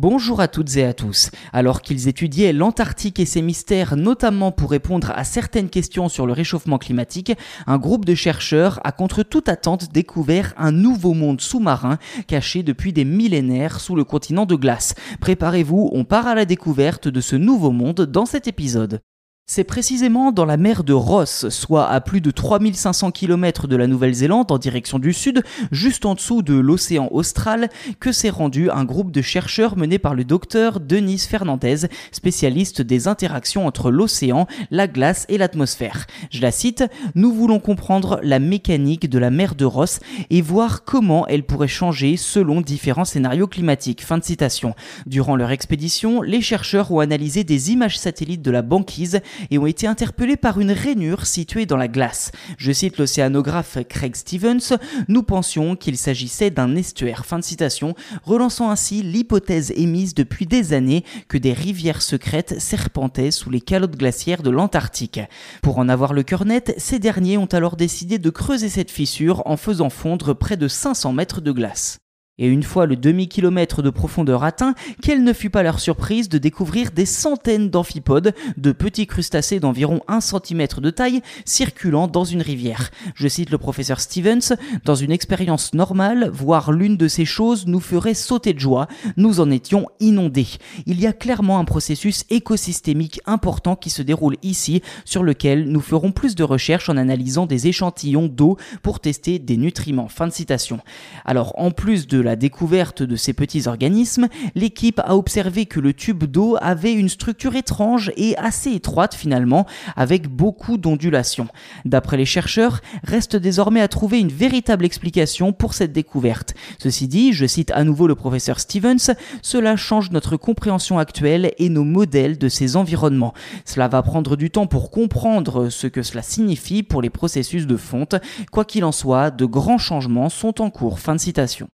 Bonjour à toutes et à tous. Alors qu'ils étudiaient l'Antarctique et ses mystères, notamment pour répondre à certaines questions sur le réchauffement climatique, un groupe de chercheurs a contre toute attente découvert un nouveau monde sous-marin caché depuis des millénaires sous le continent de glace. Préparez-vous, on part à la découverte de ce nouveau monde dans cet épisode. C'est précisément dans la mer de Ross, soit à plus de 3500 km de la Nouvelle-Zélande en direction du sud, juste en dessous de l'océan austral, que s'est rendu un groupe de chercheurs mené par le docteur Denise Fernandez, spécialiste des interactions entre l'océan, la glace et l'atmosphère. Je la cite, Nous voulons comprendre la mécanique de la mer de Ross et voir comment elle pourrait changer selon différents scénarios climatiques. Fin de citation. Durant leur expédition, les chercheurs ont analysé des images satellites de la banquise et ont été interpellés par une rainure située dans la glace. Je cite l'océanographe Craig Stevens, nous pensions qu'il s'agissait d'un estuaire. Fin de citation, relançant ainsi l'hypothèse émise depuis des années que des rivières secrètes serpentaient sous les calottes glaciaires de l'Antarctique. Pour en avoir le cœur net, ces derniers ont alors décidé de creuser cette fissure en faisant fondre près de 500 mètres de glace. Et une fois le demi-kilomètre de profondeur atteint, quelle ne fut pas leur surprise de découvrir des centaines d'amphipodes, de petits crustacés d'environ 1 cm de taille, circulant dans une rivière. Je cite le professeur Stevens, dans une expérience normale, voir l'une de ces choses nous ferait sauter de joie, nous en étions inondés. Il y a clairement un processus écosystémique important qui se déroule ici, sur lequel nous ferons plus de recherches en analysant des échantillons d'eau pour tester des nutriments. Fin de citation. Alors, en plus de la découverte de ces petits organismes, l'équipe a observé que le tube d'eau avait une structure étrange et assez étroite finalement, avec beaucoup d'ondulations. D'après les chercheurs, reste désormais à trouver une véritable explication pour cette découverte. Ceci dit, je cite à nouveau le professeur Stevens, cela change notre compréhension actuelle et nos modèles de ces environnements. Cela va prendre du temps pour comprendre ce que cela signifie pour les processus de fonte. Quoi qu'il en soit, de grands changements sont en cours. Fin de citation.